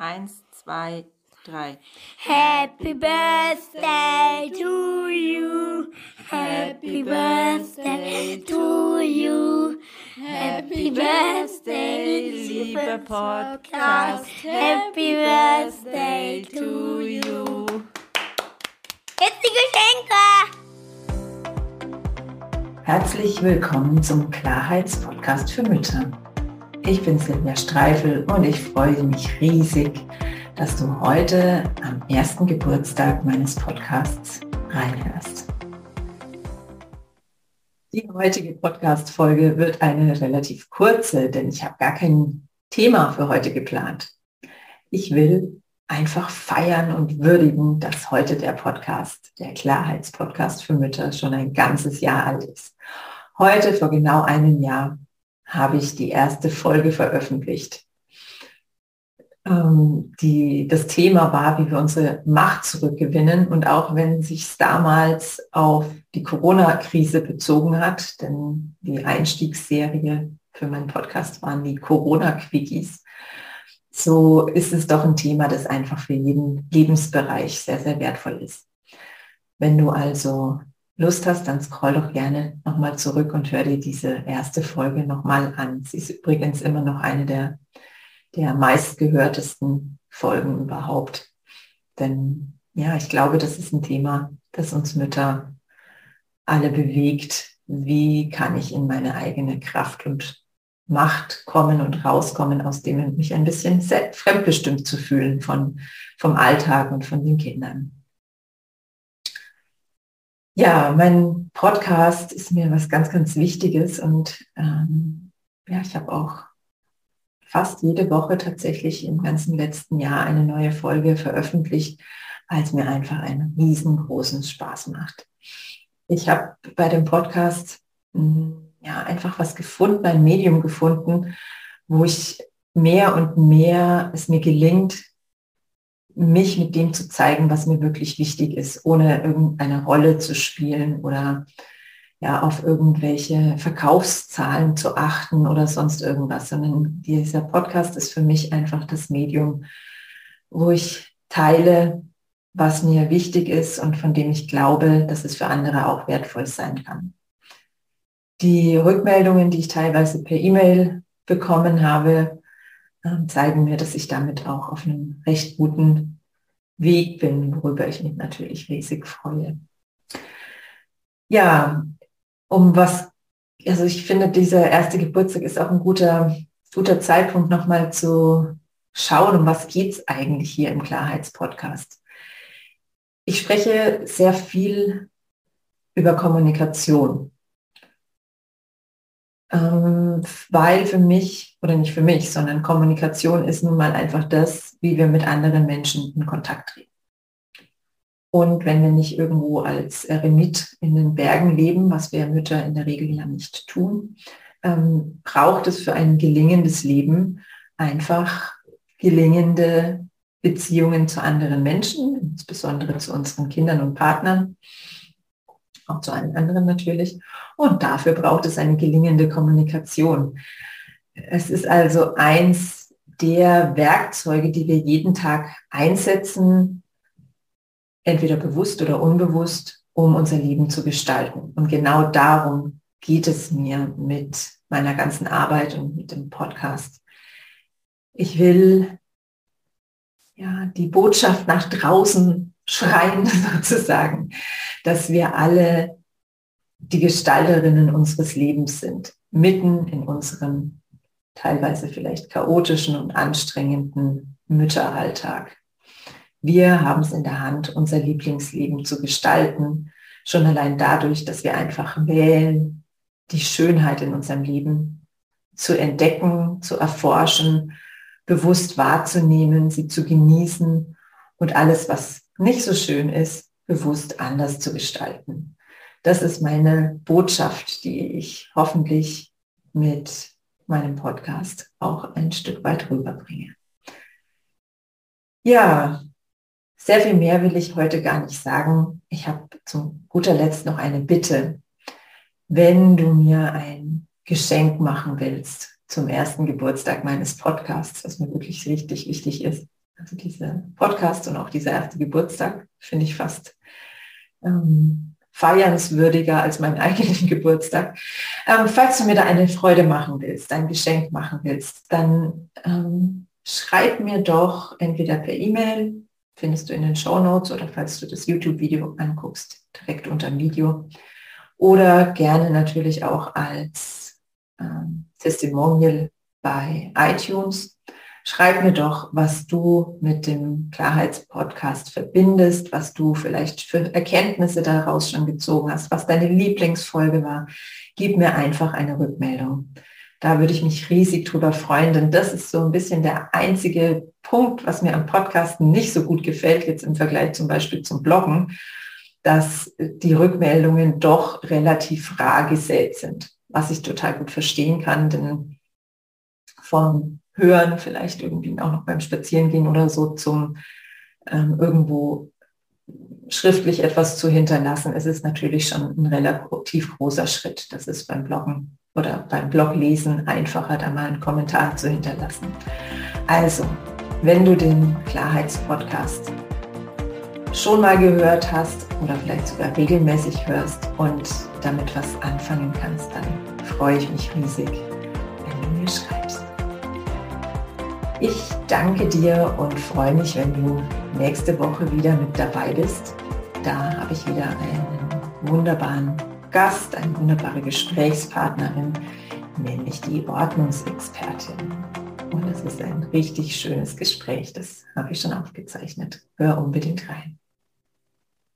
Eins, zwei, drei. Happy Birthday to you. Happy Birthday to you. Happy Birthday, lieber Podcast. Happy Birthday to you. Jetzt die Geschenke. Herzlich willkommen zum Klarheitspodcast für Mütter. Ich bin Silvia Streifel und ich freue mich riesig, dass du heute am ersten Geburtstag meines Podcasts reinhörst. Die heutige Podcast-Folge wird eine relativ kurze, denn ich habe gar kein Thema für heute geplant. Ich will einfach feiern und würdigen, dass heute der Podcast, der Klarheitspodcast für Mütter, schon ein ganzes Jahr alt ist. Heute, vor genau einem Jahr, habe ich die erste Folge veröffentlicht. Ähm, die, das Thema war, wie wir unsere Macht zurückgewinnen. Und auch wenn sich damals auf die Corona-Krise bezogen hat, denn die Einstiegsserie für meinen Podcast waren die Corona-Quickies, so ist es doch ein Thema, das einfach für jeden Lebensbereich sehr, sehr wertvoll ist. Wenn du also Lust hast, dann scroll doch gerne nochmal zurück und hör dir diese erste Folge nochmal an. Sie ist übrigens immer noch eine der, der meistgehörtesten Folgen überhaupt. Denn ja, ich glaube, das ist ein Thema, das uns Mütter alle bewegt. Wie kann ich in meine eigene Kraft und Macht kommen und rauskommen aus dem mich ein bisschen fremdbestimmt zu fühlen von, vom Alltag und von den Kindern. Ja, mein Podcast ist mir was ganz, ganz Wichtiges und ähm, ja, ich habe auch fast jede Woche tatsächlich im ganzen letzten Jahr eine neue Folge veröffentlicht, weil es mir einfach einen riesengroßen Spaß macht. Ich habe bei dem Podcast hm, ja einfach was gefunden, ein Medium gefunden, wo ich mehr und mehr es mir gelingt, mich mit dem zu zeigen, was mir wirklich wichtig ist, ohne irgendeine Rolle zu spielen oder ja, auf irgendwelche Verkaufszahlen zu achten oder sonst irgendwas, sondern dieser Podcast ist für mich einfach das Medium, wo ich teile, was mir wichtig ist und von dem ich glaube, dass es für andere auch wertvoll sein kann. Die Rückmeldungen, die ich teilweise per E-Mail bekommen habe, zeigen mir, dass ich damit auch auf einem recht guten Weg bin, worüber ich mich natürlich riesig freue. Ja, um was, also ich finde, dieser erste Geburtstag ist auch ein guter, guter Zeitpunkt, nochmal zu schauen, um was geht es eigentlich hier im Klarheitspodcast. Ich spreche sehr viel über Kommunikation ähm, weil für mich, oder nicht für mich, sondern Kommunikation ist nun mal einfach das, wie wir mit anderen Menschen in Kontakt treten. Und wenn wir nicht irgendwo als Eremit in den Bergen leben, was wir Mütter in der Regel ja nicht tun, ähm, braucht es für ein gelingendes Leben einfach gelingende Beziehungen zu anderen Menschen, insbesondere zu unseren Kindern und Partnern, auch zu allen anderen natürlich. Und dafür braucht es eine gelingende Kommunikation. Es ist also eins der Werkzeuge, die wir jeden Tag einsetzen, entweder bewusst oder unbewusst, um unser Leben zu gestalten. Und genau darum geht es mir mit meiner ganzen Arbeit und mit dem Podcast. Ich will ja, die Botschaft nach draußen schreien sozusagen, dass wir alle die Gestalterinnen unseres Lebens sind, mitten in unserem teilweise vielleicht chaotischen und anstrengenden Mütteralltag. Wir haben es in der Hand, unser Lieblingsleben zu gestalten, schon allein dadurch, dass wir einfach wählen, die Schönheit in unserem Leben zu entdecken, zu erforschen, bewusst wahrzunehmen, sie zu genießen und alles, was nicht so schön ist, bewusst anders zu gestalten. Das ist meine Botschaft, die ich hoffentlich mit meinem Podcast auch ein Stück weit rüberbringe. Ja, sehr viel mehr will ich heute gar nicht sagen. Ich habe zum guter Letzt noch eine Bitte. Wenn du mir ein Geschenk machen willst zum ersten Geburtstag meines Podcasts, was mir wirklich richtig wichtig ist, Also dieser Podcast und auch dieser erste Geburtstag finde ich fast ähm, feiernswürdiger als meinen eigenen Geburtstag. Ähm, falls du mir da eine Freude machen willst, ein Geschenk machen willst, dann ähm, schreib mir doch entweder per E-Mail, findest du in den Show Notes oder falls du das YouTube-Video anguckst, direkt unter dem Video. Oder gerne natürlich auch als ähm, Testimonial bei iTunes. Schreib mir doch, was du mit dem Klarheitspodcast verbindest, was du vielleicht für Erkenntnisse daraus schon gezogen hast, was deine Lieblingsfolge war. Gib mir einfach eine Rückmeldung. Da würde ich mich riesig drüber freuen, denn das ist so ein bisschen der einzige Punkt, was mir am Podcast nicht so gut gefällt, jetzt im Vergleich zum Beispiel zum Bloggen, dass die Rückmeldungen doch relativ rar gesät sind, was ich total gut verstehen kann, denn vom Hören, vielleicht irgendwie auch noch beim Spazierengehen oder so zum ähm, irgendwo schriftlich etwas zu hinterlassen, es ist natürlich schon ein relativ großer Schritt. Das ist beim Bloggen oder beim Bloglesen einfacher, da mal einen Kommentar zu hinterlassen. Also, wenn du den Klarheitspodcast schon mal gehört hast oder vielleicht sogar regelmäßig hörst und damit was anfangen kannst, dann freue ich mich riesig, wenn du mir schreibst. Ich danke dir und freue mich, wenn du nächste Woche wieder mit dabei bist. Da habe ich wieder einen wunderbaren Gast, eine wunderbare Gesprächspartnerin, nämlich die Ordnungsexpertin. Und es ist ein richtig schönes Gespräch, das habe ich schon aufgezeichnet. Hör unbedingt rein.